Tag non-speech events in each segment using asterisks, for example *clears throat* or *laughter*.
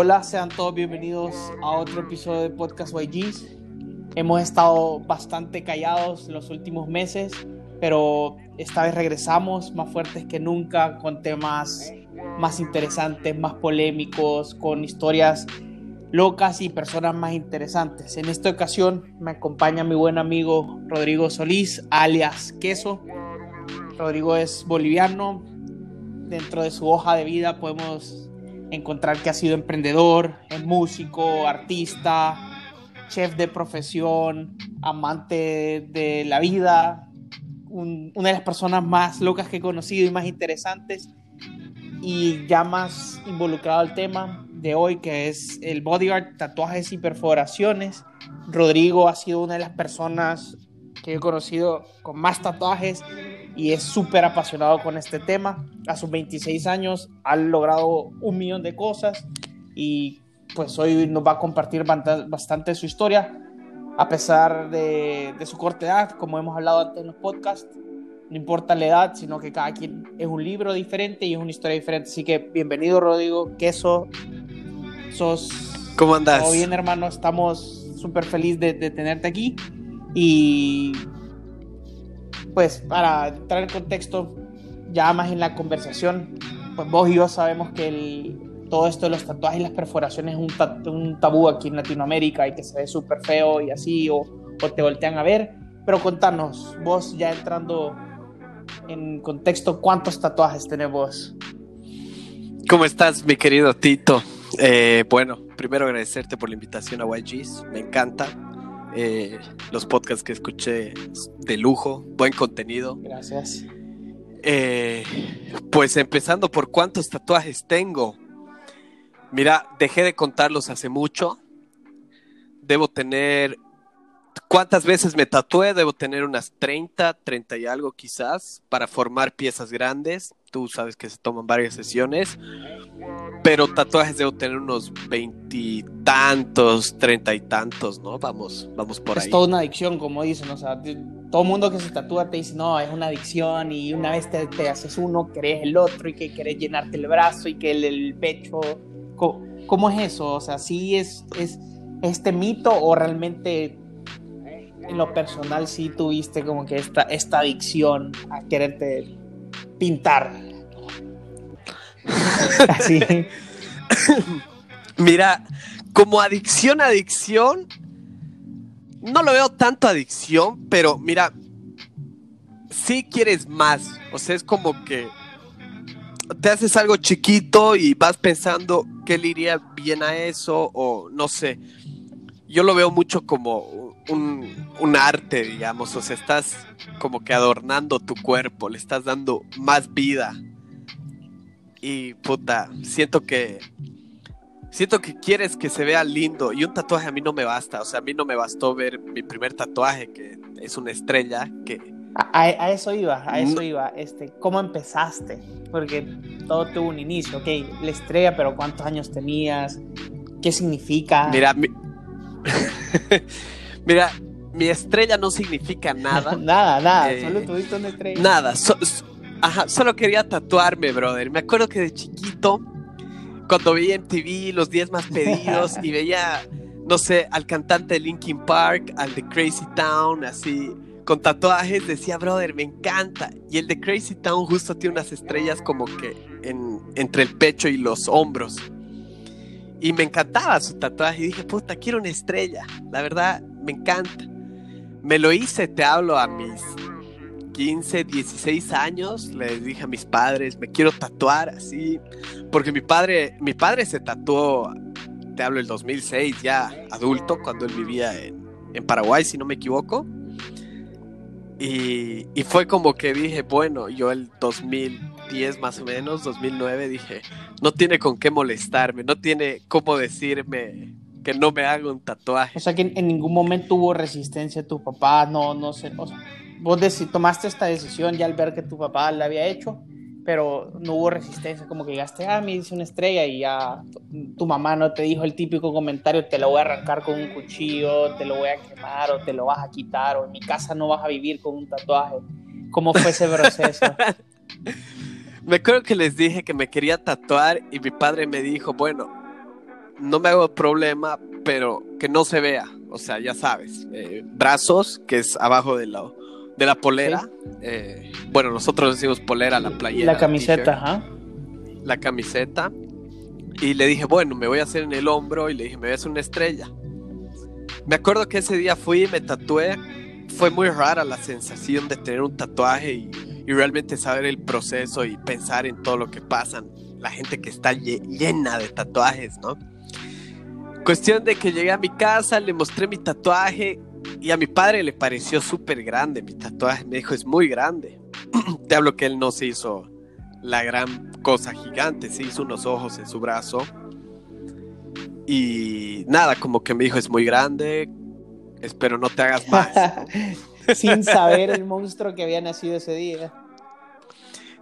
Hola, sean todos bienvenidos a otro episodio de Podcast YGs. Hemos estado bastante callados los últimos meses, pero esta vez regresamos más fuertes que nunca con temas más interesantes, más polémicos, con historias locas y personas más interesantes. En esta ocasión me acompaña mi buen amigo Rodrigo Solís, alias Queso. Rodrigo es boliviano. Dentro de su hoja de vida podemos encontrar que ha sido emprendedor, músico, artista, chef de profesión, amante de la vida, una de las personas más locas que he conocido y más interesantes y ya más involucrado al tema de hoy que es el body art, tatuajes y perforaciones. Rodrigo ha sido una de las personas que he conocido con más tatuajes y es súper apasionado con este tema. A sus 26 años ha logrado un millón de cosas y pues hoy nos va a compartir bastante su historia, a pesar de, de, su corta edad, como hemos hablado antes en los podcasts. No importa la edad, sino que cada quien es un libro diferente y es una historia diferente. Así que bienvenido, Rodrigo. Queso, sos. ¿Cómo andas? Todo bien, hermano. Estamos súper felices de, de tenerte aquí. Y pues para entrar en contexto, ya más en la conversación, pues vos y yo sabemos que todo esto de los tatuajes y las perforaciones es un, tabú aquí en Latinoamérica y que se ve súper feo y así, o, o, te voltean a ver. Pero contanos, vos ya entrando en contexto, ¿cuántos tatuajes tenés vos? ¿Cómo estás, mi querido Tito? Eh, bueno, primero agradecerte por la invitación a YGs, me encanta eh, los podcasts que escuché de lujo, buen contenido. Gracias. Eh, pues empezando por cuántos tatuajes tengo. Mira, dejé de contarlos hace mucho. Debo tener... ¿Cuántas veces me tatué? Debo tener unas 30, 30 y algo quizás, para formar piezas grandes. Tú sabes que se toman varias sesiones pero tatuajes debo tener unos veintitantos, treinta y tantos, ¿no? Vamos, vamos por ahí. Es toda una adicción, como dicen, o sea, todo el mundo que se tatúa te dice, no, es una adicción y una vez te, haces uno, querés el otro y que querés llenarte el brazo y que el, pecho. ¿Cómo, es eso? O sea, ¿sí es, es este mito o realmente en lo personal sí tuviste como que esta, esta adicción a quererte pintar? Así. Mira, como adicción, adicción, no lo veo tanto adicción, pero mira, si quieres más. O sea, es como que te haces algo chiquito y vas pensando qué le iría bien a eso, o no sé. Yo lo veo mucho como un, un arte, digamos. O sea, estás como que adornando tu cuerpo, le estás dando más vida y puta, siento que siento que quieres que se vea lindo y un tatuaje a mí no me basta, o sea, a mí no me bastó ver mi primer tatuaje que es una estrella que a, eso iba, a eso iba, este, ¿cómo empezaste? Porque todo tuvo un inicio, ok, la estrella, pero ¿cuántos años tenías? ¿Qué significa? Mira, mi... *laughs* Mira, mi estrella no significa nada. *laughs* nada, nada, eh, solo tuviste una estrella. Nada, Ajá, solo quería tatuarme, brother. Me acuerdo que de chiquito, cuando veía en TV los 10 más pedidos *laughs* y veía, no sé, al cantante de Linkin Park, al de Crazy Town, así, con tatuajes, decía, brother, me encanta. Y el de Crazy Town justo tiene unas estrellas como que en, entre el pecho y los hombros. Y me encantaba su tatuaje y dije, puta, quiero una estrella. La verdad, me encanta. Me lo hice, te hablo a mis 15, 16 años, les dije a mis padres, me quiero tatuar así, porque mi padre, mi padre se tatuó, te hablo el 2006, ya adulto, cuando él vivía en, Paraguay, si no me equivoco. Y, fue como que dije, bueno, yo el 2010 más o menos, 2009, dije, no tiene con qué molestarme, no tiene cómo decirme que no me haga un tatuaje. O sea que en, ningún momento hubo resistencia tu papá, no, no sé, o sea, vos tomaste esta decisión ya al ver que tu papá la había hecho, pero no hubo resistencia, como que llegaste, ah, me hice una estrella y ya tu mamá no te dijo el típico comentario, te lo voy a arrancar con un cuchillo, te lo voy a quemar o te lo vas a quitar o en mi casa no vas a vivir con un tatuaje. ¿Cómo fue ese proceso? *laughs* me acuerdo que les dije que me quería tatuar y mi padre me dijo, bueno, no me hago problema, pero que no se vea. O sea, ya sabes, eh, brazos, que es abajo de la, de la polera. Eh, bueno, nosotros decimos polera, la playera. La camiseta, ajá. La camiseta. Y le dije, bueno, me voy a hacer en el hombro y le dije, me voy a hacer una estrella. Me acuerdo que ese día fui y me tatué. Fue muy rara la sensación de tener un tatuaje y, y realmente saber el proceso y pensar en todo lo que pasan. La gente que está llena de tatuajes, ¿no? Cuestión de que llegué a mi casa, le mostré mi tatuaje y a mi padre le pareció súper grande mi tatuaje. Me dijo, es muy grande. *clears throat* Te hablo que él no se hizo la gran cosa gigante, se hizo unos ojos en su brazo. Y nada, como que me dijo, es muy grande, espero no te hagas más. *laughs* Sin saber el monstruo que había nacido ese día.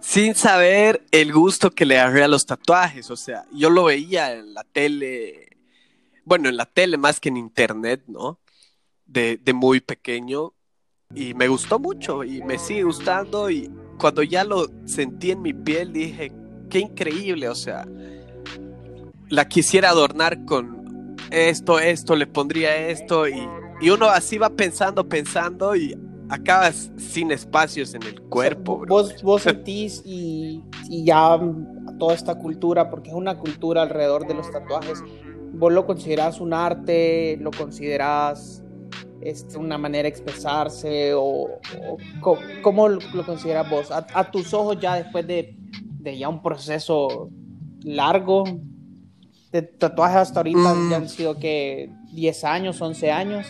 Sin saber el gusto que le agarré a los tatuajes, o sea, yo lo veía en la tele, bueno, en la tele más que en internet, ¿no? De, de muy pequeño y me gustó mucho y me sigue gustando y cuando ya lo sentí en mi piel dije, qué increíble, o sea, la quisiera adornar con esto, esto, le pondría esto y, y uno así va pensando, pensando y acabas sin espacios en el cuerpo. O sea, vos, *laughs* vos sentís y, y, ya toda esta cultura, porque es una cultura alrededor de los tatuajes, vos lo considerás un arte, lo considerás este, una manera de expresarse o, o cómo lo consideras vos? A, a, tus ojos ya después de, de, ya un proceso largo de tatuajes hasta ahorita mm. ya han sido que 10 años, 11 años.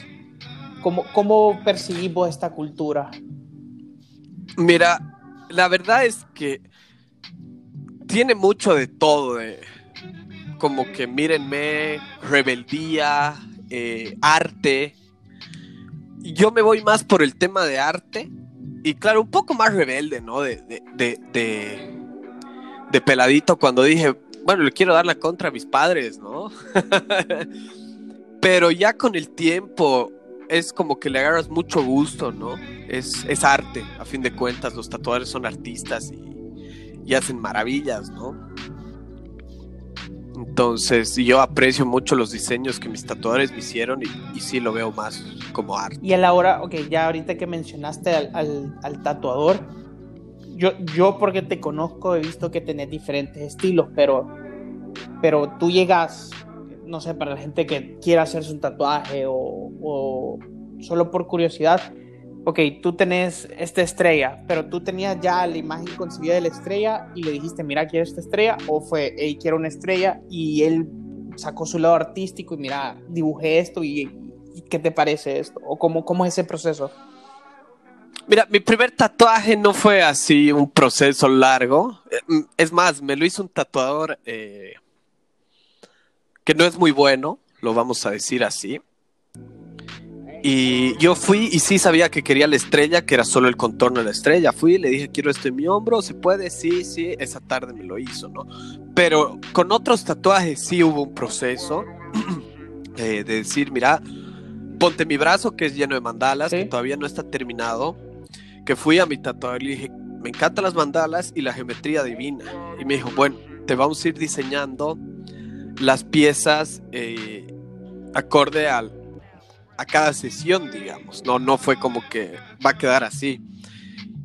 ¿Cómo, cómo percibís vos esta cultura? Mira, la verdad es que tiene mucho de todo, de, como que mírenme, rebeldía, eh, arte, yo me voy más por el tema de arte y claro, un poco más rebelde, ¿no? De, de, de, de, de peladito cuando dije, bueno, le quiero dar la contra a mis padres, ¿no? *laughs* Pero ya con el tiempo es como que le agarras mucho gusto, ¿no? Es, es arte, a fin de cuentas, los tatuadores son artistas y, y hacen maravillas, ¿no? Entonces, yo aprecio mucho los diseños que mis tatuadores me hicieron y, y, sí lo veo más como arte. Y a la hora, ok, ya ahorita que mencionaste al, al, al, tatuador, yo, yo porque te conozco he visto que tenés diferentes estilos, pero, pero tú llegas, no sé, para la gente que quiera hacerse un tatuaje o, o solo por curiosidad, ok, tú tenés esta estrella, pero tú tenías ya la imagen concebida de la estrella y le dijiste, mira, quiero esta estrella, o fue, hey, quiero una estrella, y él sacó su lado artístico y mira, dibujé esto y, ¿qué te parece esto? ¿O cómo, cómo es ese proceso? Mira, mi primer tatuaje no fue así un proceso largo. Es más, me lo hizo un tatuador eh, que no es muy bueno, lo vamos a decir así. Y yo fui y sí sabía que quería la estrella, que era solo el contorno de la estrella. Fui y le dije, quiero esto en mi hombro, ¿se puede? Sí, sí, esa tarde me lo hizo, ¿no? Pero con otros tatuajes sí hubo un proceso *clears throat* eh, de decir, mira, ponte mi brazo que es lleno de mandalas, ¿Sí? que todavía no está terminado. Que fui a mi tatuador y le dije, me encantan las mandalas y la geometría divina. Y me dijo, bueno, te vamos a ir diseñando las piezas eh, acorde al, a cada sesión, digamos. No, no fue como que va a quedar así.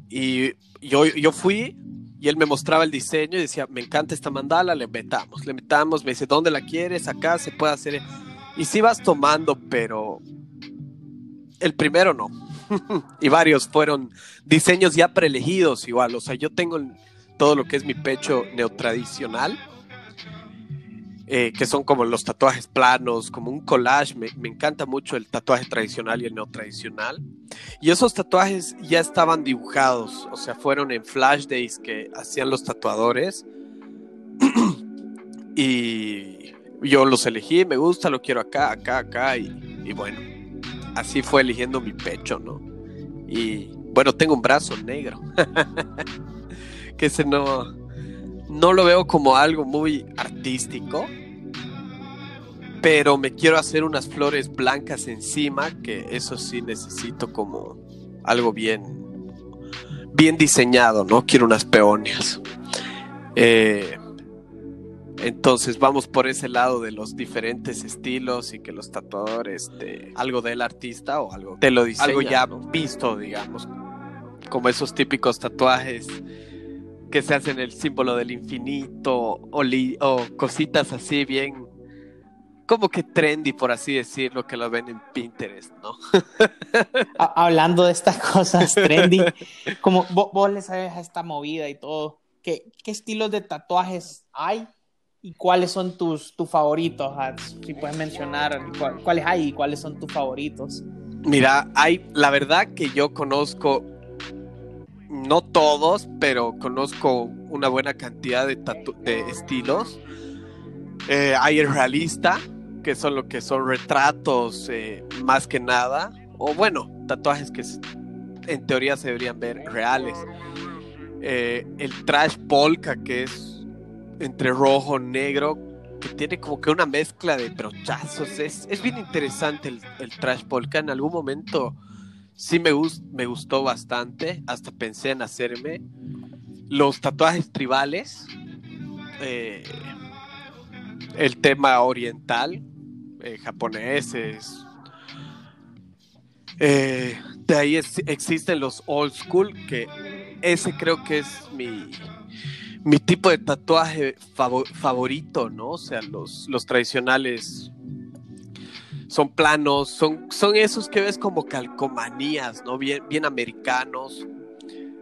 Y yo, yo fui y él me mostraba el diseño y decía, me encanta esta mandala, le metamos, le metamos, me dice, ¿dónde la quieres? Acá se puede hacer. Y sí vas tomando, pero el primero no. *laughs* y varios fueron diseños ya preelegidos igual. O sea, yo tengo todo lo que es mi pecho neotradicional eh, que son como los tatuajes planos, como un collage. Me, me, encanta mucho el tatuaje tradicional y el no tradicional. Y esos tatuajes ya estaban dibujados, o sea, fueron en flash days que hacían los tatuadores. *clears throat* y yo los elegí, me gusta, lo quiero acá, acá, acá. Y, y bueno, así fue eligiendo mi pecho, ¿no? Y bueno, tengo un brazo negro. *laughs* que ese no, no lo veo como algo muy artístico, pero me quiero hacer unas flores blancas encima, que eso sí necesito como algo bien, bien diseñado, ¿no? Quiero unas peonias. Eh, Entonces vamos por ese lado de los diferentes estilos y que los tatuadores, de, algo del artista o algo te lo diseñan, algo ya visto, digamos, como esos típicos tatuajes que se hacen el símbolo del infinito o, o cositas así bien como que trendy, por así decirlo, que lo ven en Pinterest, ¿no? Hablando de estas cosas *laughs* trendy, como vos, le sabes a esta movida y todo, ¿qué, qué estilos de tatuajes hay y cuáles son tus, tus favoritos? Ah, si puedes mencionar cuáles hay y cuáles son tus favoritos. Mira, hay, la verdad que yo conozco, no todos, pero conozco una buena cantidad de, de estilos. Eh, hay el realista, que son lo que son retratos eh, más que nada, o bueno, tatuajes que en teoría se deberían ver reales. Eh, el trash polka, que es entre rojo, negro, que tiene como que una mezcla de brochazos. Es, es bien interesante el, el, trash polka. En algún momento sí me, me gustó bastante, hasta pensé en hacerme. Los tatuajes tribales, el tema oriental, eh, japoneses. Eh, de ahí existen los old school, que ese creo que es mi, mi tipo de tatuaje favorito, ¿no? O sea, los, los tradicionales son planos, son, son esos que ves como calcomanías, ¿no? Bien, bien americanos.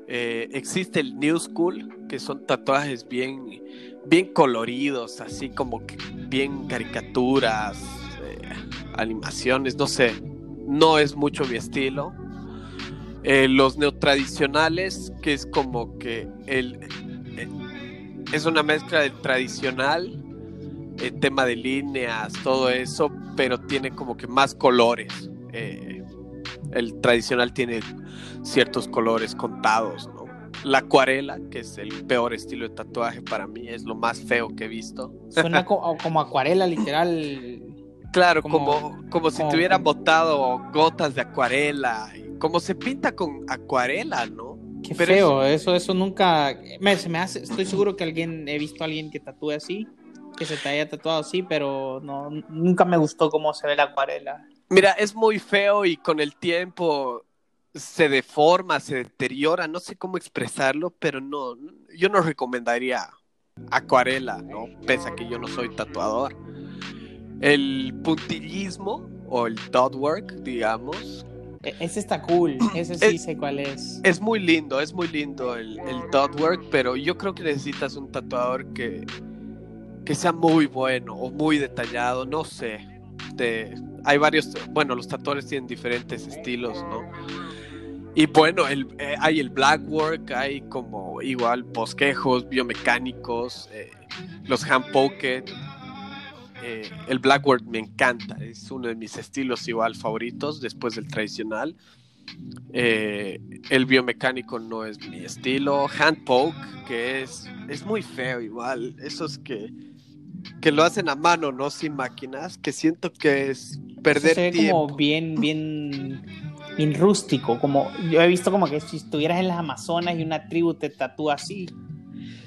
Eh, existe el New School, que son tatuajes bien, bien coloridos, así como que bien caricaturas, animaciones, no sé, no es mucho mi estilo. Eh, los neotradicionales, que es como que el, eh, es una mezcla del tradicional, el tema de líneas, todo eso, pero tiene como que más colores. Eh, el tradicional tiene ciertos colores contados, ¿no? La acuarela, que es el peor estilo de tatuaje para mí, es lo más feo que he visto. Suena *laughs* como acuarela, literal. Claro, como, como, si tuvieran botado gotas de acuarela, como se pinta con acuarela, ¿no? Qué feo, eso, eso nunca, me, se me hace, estoy seguro que alguien, he visto a alguien que tatúe así, que se te haya tatuado así, pero no, nunca me gustó cómo se ve la acuarela. Mira, es muy feo y con el tiempo se deforma, se deteriora, no sé cómo expresarlo, pero no, yo no recomendaría acuarela, ¿no? Pese a que yo no soy tatuador. El puntillismo o el dot work, digamos. E, ese está cool, *clears throat* ese sí sé cuál es. Es muy lindo, es muy lindo el, el dot work, pero yo creo que necesitas un tatuador que, que sea muy bueno o muy detallado, no sé. hay varios, bueno, los tatuadores tienen diferentes estilos, ¿no? Y bueno, el, eh, hay el black work, hay como igual bosquejos biomecánicos, eh, los hand pocket, eh, el Blackboard me encanta, es uno de mis estilos igual favoritos después del tradicional. El biomecánico no es mi estilo. Hand poke, que es, es muy feo igual. Esos que, que lo hacen a mano, no sin máquinas, que siento que es perder se ve tiempo. como bien, bien, *laughs* bien rústico. Como yo he visto como que si estuvieras en las Amazonas y una tribu te tatúa así.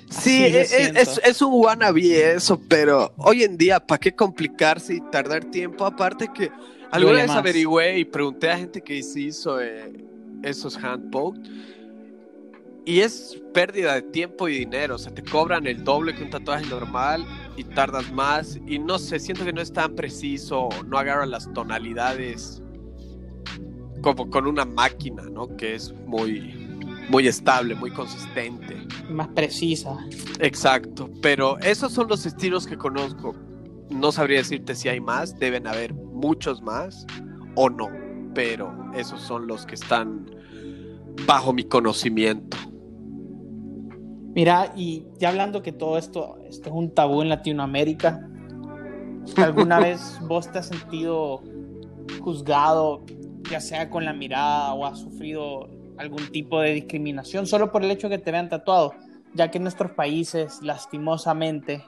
Sí, e, e, es, es, un wannabe eso, pero hoy en día, ¿para qué complicarse y tardar tiempo? Aparte que alguna vez averigüé y pregunté a gente que hizo eh, esos handpoke y es pérdida de tiempo y dinero, o sea, te cobran el doble que un tatuaje normal y tardas más y no sé, siento que no es tan preciso, no agarra las tonalidades como con una máquina, ¿no? Que es muy muy estable, muy consistente. Más precisa. Exacto, pero esos son los estilos que conozco. No sabría decirte si hay más, deben haber muchos más o no, pero esos son los que están bajo mi conocimiento. Mira, y ya hablando que todo esto, esto es un tabú en Latinoamérica, ¿alguna *laughs* vez vos te has sentido juzgado, ya sea con la mirada o has sufrido algún tipo de discriminación solo por el hecho que te vean tatuado, ya que en nuestros países, lastimosamente,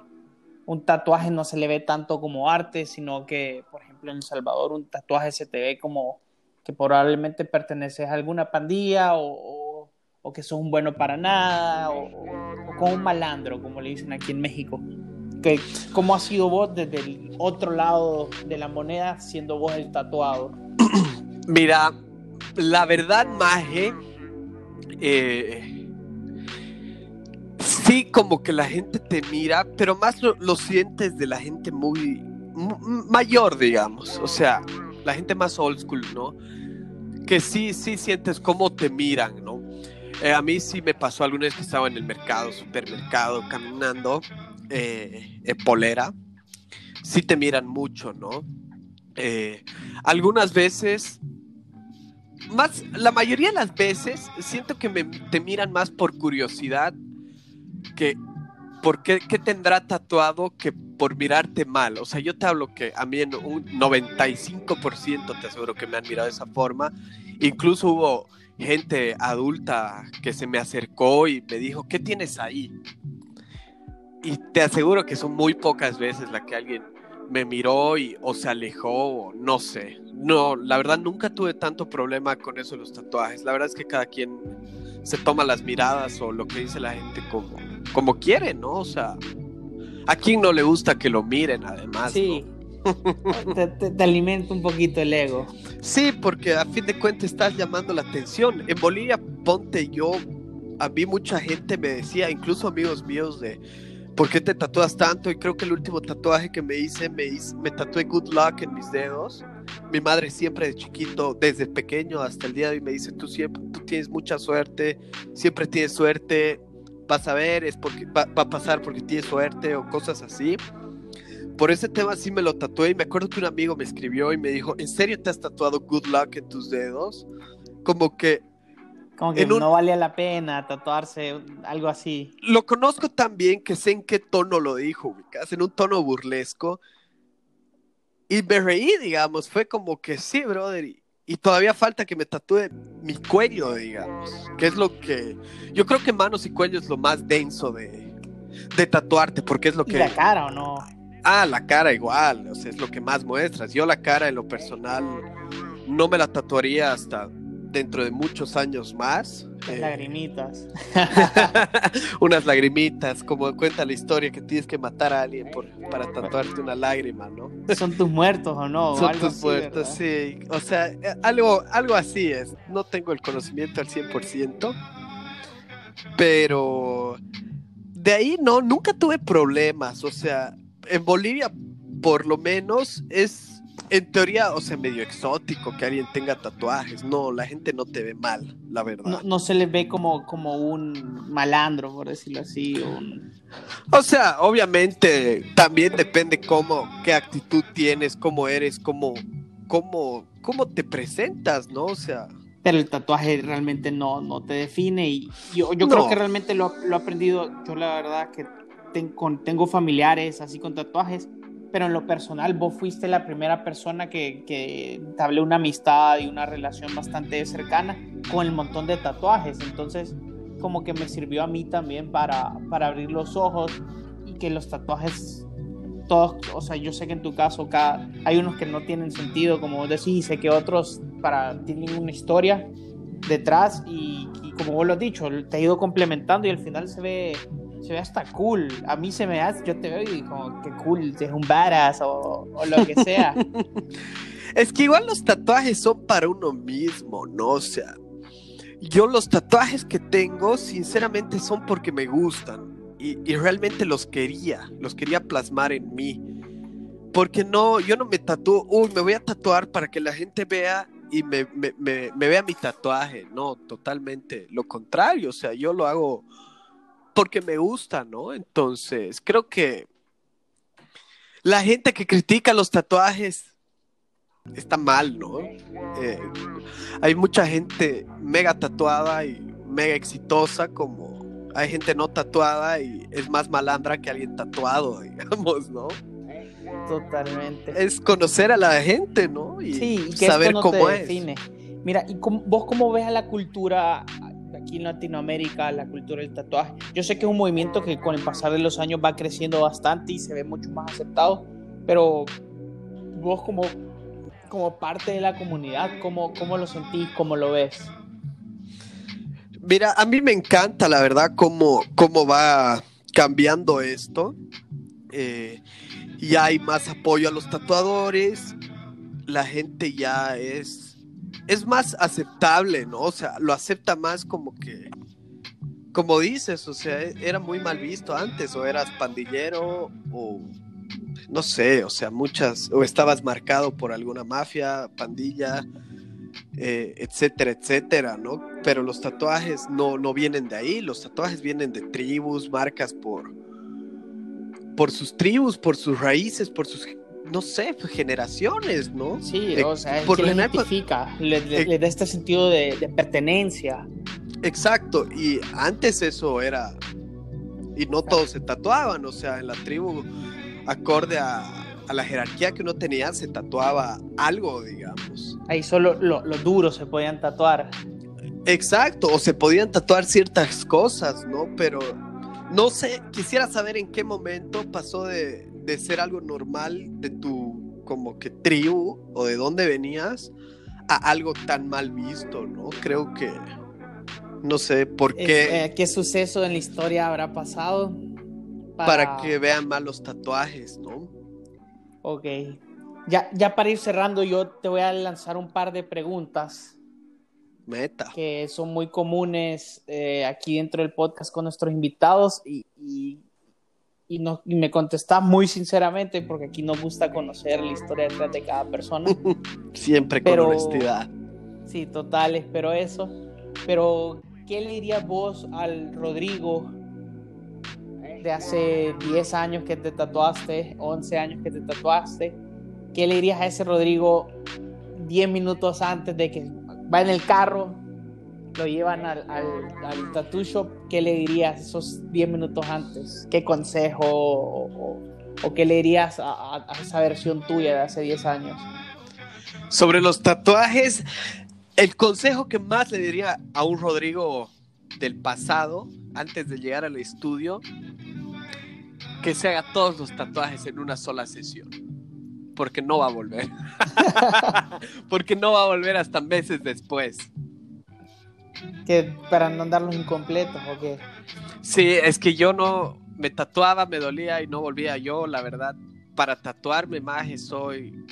un tatuaje no se le ve tanto como arte, sino que, por ejemplo, en El Salvador un tatuaje se te ve como que probablemente perteneces a alguna pandilla o, que sos un bueno para nada o, o, con un malandro, como le dicen aquí en México. que, ¿Cómo has sido vos desde el otro lado de la moneda, siendo vos el tatuado? Mira, la verdad, Maje, eh, sí, como que la gente te mira, pero más lo, sientes de la gente muy mayor, digamos. O sea, la gente más old school, ¿no? Que sí, sí sientes cómo te miran, ¿no? Eh, a mí sí me pasó alguna vez que estaba en el mercado, supermercado, caminando eh, en polera. Sí te miran mucho, ¿no? Algunas veces, más, la mayoría de las veces, siento que me, te miran más por curiosidad que por qué, qué, tendrá tatuado que por mirarte mal. O sea, yo te hablo que a mí en un 95% te aseguro que me han mirado de esa forma. Incluso hubo gente adulta que se me acercó y me dijo, ¿qué tienes ahí? Y te aseguro que son muy pocas veces la que alguien me miró y o se alejó o no sé. No, la verdad nunca tuve tanto problema con eso de los tatuajes. La verdad es que cada quien se toma las miradas o lo que dice la gente como, como quiere, ¿no? O sea, a quién no le gusta que lo miren además. Sí. *laughs* te, te, alimenta un poquito el ego. Sí, porque a fin de cuentas estás llamando la atención. En Bolivia, ponte yo, a mí mucha gente me decía, incluso amigos míos, de ¿por qué te tatúas tanto? Y creo que el último tatuaje que me hice, me, me tatué Good Luck en mis dedos. Mi madre siempre de chiquito, desde pequeño hasta el día de hoy, me dice, tú siempre, tú tienes mucha suerte, siempre tienes suerte, vas a ver, es porque va, va a pasar porque tienes suerte o cosas así por ese tema sí me lo tatué y me acuerdo que un amigo me escribió y me dijo, ¿en serio te has tatuado good luck en tus dedos? Como que... Como que no valía la pena tatuarse algo así. Lo conozco tan bien que sé en qué tono lo dijo, ubicas, en un tono burlesco. Y me reí, digamos, fue como que sí, brother. Y, y todavía falta que me tatúe mi cuello, digamos. Que es lo que... Yo creo que manos y cuello es lo más denso de, de tatuarte, porque es lo que... ¿Y la cara o no? Ah, la cara igual, o sea, es lo que más muestras. Yo la cara en lo personal no me la tatuaría hasta dentro de muchos años más. Eh, lagrimitas. *laughs* unas lagrimitas, como cuenta la historia que tienes que matar a alguien por, para tatuarte una lágrima, ¿no? Son tus muertos o no. *laughs* Son tus muertos, sí. O sea, eh, algo, algo así es. No tengo el conocimiento al 100%, pero de ahí no, nunca tuve problemas. O sea, en Bolivia, por lo menos, es en teoría, o sea, medio exótico que alguien tenga tatuajes. No, la gente no te ve mal, la verdad. No, se le ve como, como un malandro, por decirlo así. O sea, obviamente también depende cómo, qué actitud tienes, cómo eres, cómo, cómo, cómo te presentas, ¿no? O sea. Pero el tatuaje realmente no, no te define y yo, yo creo que realmente lo, lo he aprendido, yo la verdad que tengo familiares así con tatuajes, pero en lo personal vos fuiste la primera persona que, que hablé una amistad y una relación bastante cercana con el montón de tatuajes. Entonces, como que me sirvió a mí también para, para abrir los ojos y que los tatuajes, todos, o sea, yo sé que en tu caso cada, hay unos que no tienen sentido, como vos decís, y sé que otros para, tienen una historia detrás y, y como vos lo has dicho, te ha ido complementando y al final se ve se ve hasta cool. A mí se me hace, yo te veo y como que cool, es un badass o, o lo que sea. *laughs* es que igual los tatuajes son para uno mismo, ¿no? O sea, yo los tatuajes que tengo, sinceramente, son porque me gustan. Y, y, realmente los quería, los quería plasmar en mí. Porque no, yo no me tatúo, uy, me voy a tatuar para que la gente vea y me, me, me, me vea mi tatuaje. No, totalmente lo contrario. O sea, yo lo hago porque me gusta, ¿no? Entonces, creo que la gente que critica los tatuajes está mal, ¿no? Eh, hay mucha gente mega tatuada y mega exitosa como hay gente no tatuada y es más malandra que alguien tatuado, *laughs* digamos, ¿no? Totalmente. Es conocer a la gente, ¿no? Y sí, y que saber cómo es. Mira, ¿y vos cómo ves a la cultura aquí en Latinoamérica la cultura del tatuaje. Yo sé que es un movimiento que con el pasar de los años va creciendo bastante y se ve mucho más aceptado, pero vos como, como parte de la comunidad, ¿cómo, cómo lo sentís, cómo lo ves? Mira, a mí me encanta la verdad cómo, cómo va cambiando esto. eh, ya hay más apoyo a los tatuadores, la gente ya es, es más aceptable, ¿no? O sea, lo acepta más como que, como dices, o sea, e, era muy mal visto antes, o eras pandillero, o no sé, o sea, muchas, o estabas marcado por alguna mafia, pandilla, eh, etcétera, etcétera, ¿no? Pero los tatuajes no, no vienen de ahí, los tatuajes vienen de tribus, marcas por, por sus tribus, por sus raíces, por sus, no sé, generaciones, ¿no? Sí, Eh, o sea, por que le general, pues, identifica, le, le- eh, le da este sentido de, de pertenencia. Exacto, y antes eso era, y no todos se tatuaban, o sea, en la tribu, acorde a, a la jerarquía que uno tenía, se tatuaba algo, digamos. Ahí solo lo- los duros se podían tatuar. Exacto, o se podían tatuar ciertas cosas, ¿no? Pero no sé, quisiera saber en qué momento pasó de, de ser algo normal de tu como que tribu o de dónde venías a algo tan mal visto, ¿no? Creo que no sé por qué eh, ¿Qué suceso en la historia habrá pasado? para que vean mal los tatuajes, ¿no? Ok. Ya, ya para ir cerrando, yo te voy a lanzar un par de preguntas Meta. que son muy comunes eh, aquí dentro del podcast con nuestros invitados y, y, y no- y me contestás muy sinceramente porque aquí nos gusta conocer la historia detrás de cada persona. *laughs* Siempre con Pero- honestidad. Sí, total, espero eso. Pero, ¿qué le dirías vos al Rodrigo de hace 10 años que te tatuaste, 11 años que te tatuaste? ¿Qué le dirías a ese Rodrigo 10 minutos antes de que va en el carro, lo llevan al, al, al shop? ¿Qué le dirías esos 10 minutos antes? ¿Qué consejo o, qué le dirías a esa versión tuya de hace 10 años? Sobre los tatuajes, el consejo que más le diría a un Rodrigo del pasado, antes de llegar al estudio, que se haga todos los tatuajes en una sola sesión. Porque no va a volver. *laughs* Porque no va a volver hasta meses después. Que para no andarlos incompletos o qué. Sí, es que yo no me tatuaba, me dolía y no volvía yo, la verdad. Para tatuarme más soy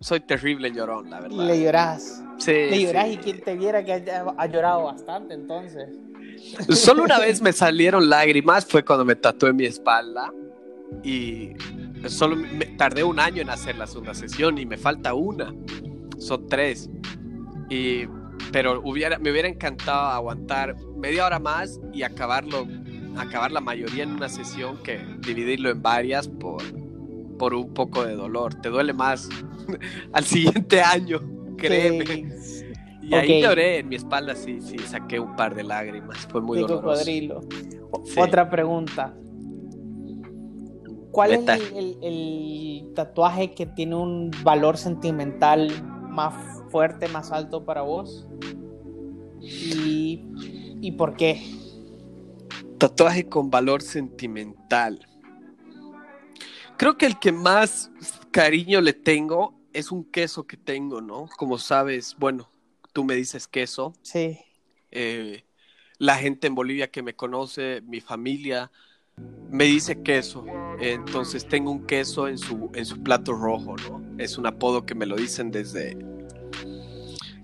soy terrible llorón, la verdad. Le llorás. Sí, Le llorás sí. y quien te viera que ha llorado bastante entonces. Solo una vez me salieron lágrimas, fue cuando me tatué mi espalda y solo me tardé un año en hacer la segunda sesión y me falta una. Son tres. Y, pero hubiera, me hubiera encantado aguantar media hora más y acabarlo, acabar la mayoría en una sesión que dividirlo en varias por, por un poco de dolor. Te duele más *laughs* al siguiente año, créeme. Y ahí Ok. lloré en mi espalda, sí, sí, saqué un par de lágrimas. Fue muy de doloroso. cocodrilo. Sí. Otra pregunta. ¿Cuál es el, el- el tatuaje que tiene un valor sentimental más fuerte, más alto para vos? ¿Y, y por qué? Tatuaje con valor sentimental. Creo que el que más cariño le tengo es un queso que tengo, ¿no? Como sabes, bueno, tú me dices queso. Sí. eh, la gente en Bolivia que me conoce, mi familia, me dice queso. Entonces tengo un queso en su, en su plato rojo, ¿no? Es un apodo que me lo dicen desde,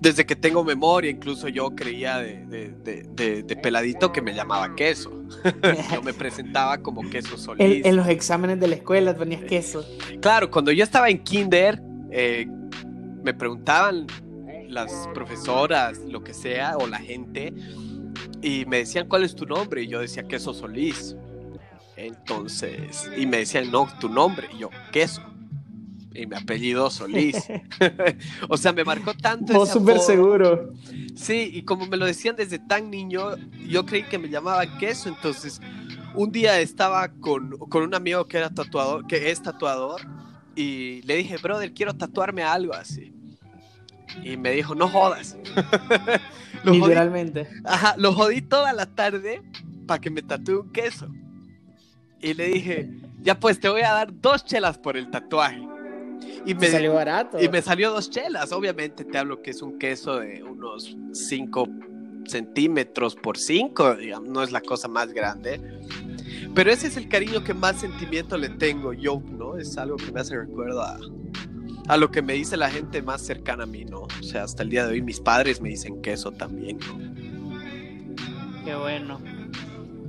desde que tengo memoria. Incluso yo creía de, de- de- de- de peladito que me llamaba queso. *laughs* yo me presentaba como queso *laughs* Solís. En, en los exámenes de la escuela tenías queso. Claro, cuando yo estaba en kinder, eh, me preguntaban las profesoras, lo que sea, o la gente, y me decían cuál es tu nombre, y yo decía queso Solís. Entonces, y me decían, no, tu nombre, y yo, queso. Y mi apellido Solís. *laughs* *laughs* o sea, me marcó tanto. Vos súper seguro. Sí, y como me lo decían desde tan niño, yo creí que me llamaban queso. Entonces, un día estaba con, con un amigo que era tatuador, que es tatuador, y le dije, brother, quiero tatuarme algo así. Y me dijo, no jodas. *laughs* lo, jodí, Literalmente. ajá, lo jodí toda la tarde para que me tatúe un queso. Y le dije, ya pues te voy a dar dos chelas por el tatuaje. Y Me salió barato. y me salió dos chelas. Obviamente te hablo que es un queso de unos 5 centímetros por 5, digamos, no es la cosa más grande. Pero ese es el cariño que más sentimiento le tengo yo, ¿no? Es algo que me hace recuerdo a, a lo que me dice la gente más cercana a mí, ¿no? O sea, hasta el día de hoy mis padres me dicen que eso también, ¿no? Qué bueno.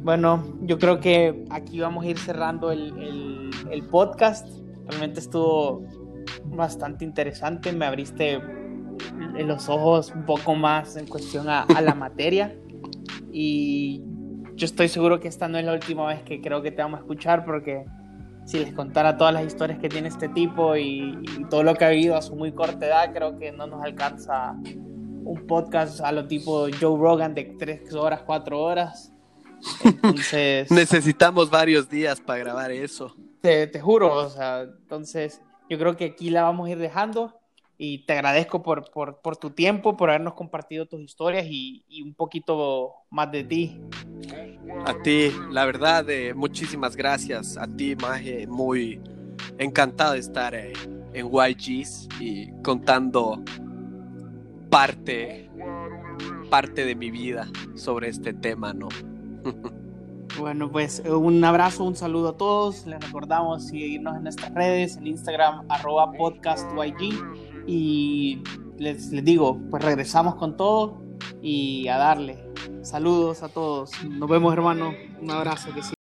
Bueno, yo creo que aquí vamos a ir cerrando el, el, el podcast. Realmente estuvo bastante interesante. Me abriste los ojos un poco más en cuestión a, a la materia. Y yo estoy seguro que esta no es la última vez que creo que te vamos a escuchar porque si les contara todas las historias que tiene este tipo y, y, todo lo que ha vivido a su muy corta edad, creo que no nos alcanza un podcast a lo tipo Joe Rogan de 3 horas, 4 horas. Entonces... *laughs* Necesitamos varios días para grabar eso. Te, te, juro, o sea, entonces yo creo que aquí la vamos a ir dejando y te agradezco por, por, por tu tiempo, por habernos compartido tus historias y, y, un poquito más de ti. A ti, la verdad, eh, muchísimas gracias. A ti, Maje, muy encantado de estar eh, en YGs y contando parte, parte de mi vida sobre este tema, ¿no? *laughs* Bueno, pues un abrazo, un saludo a todos. Les recordamos seguirnos en nuestras redes, en Instagram, arroba podcastyg. Y les, les digo, pues regresamos con todo y a darle. Saludos a todos. Nos vemos, hermano. Un abrazo. Que sí.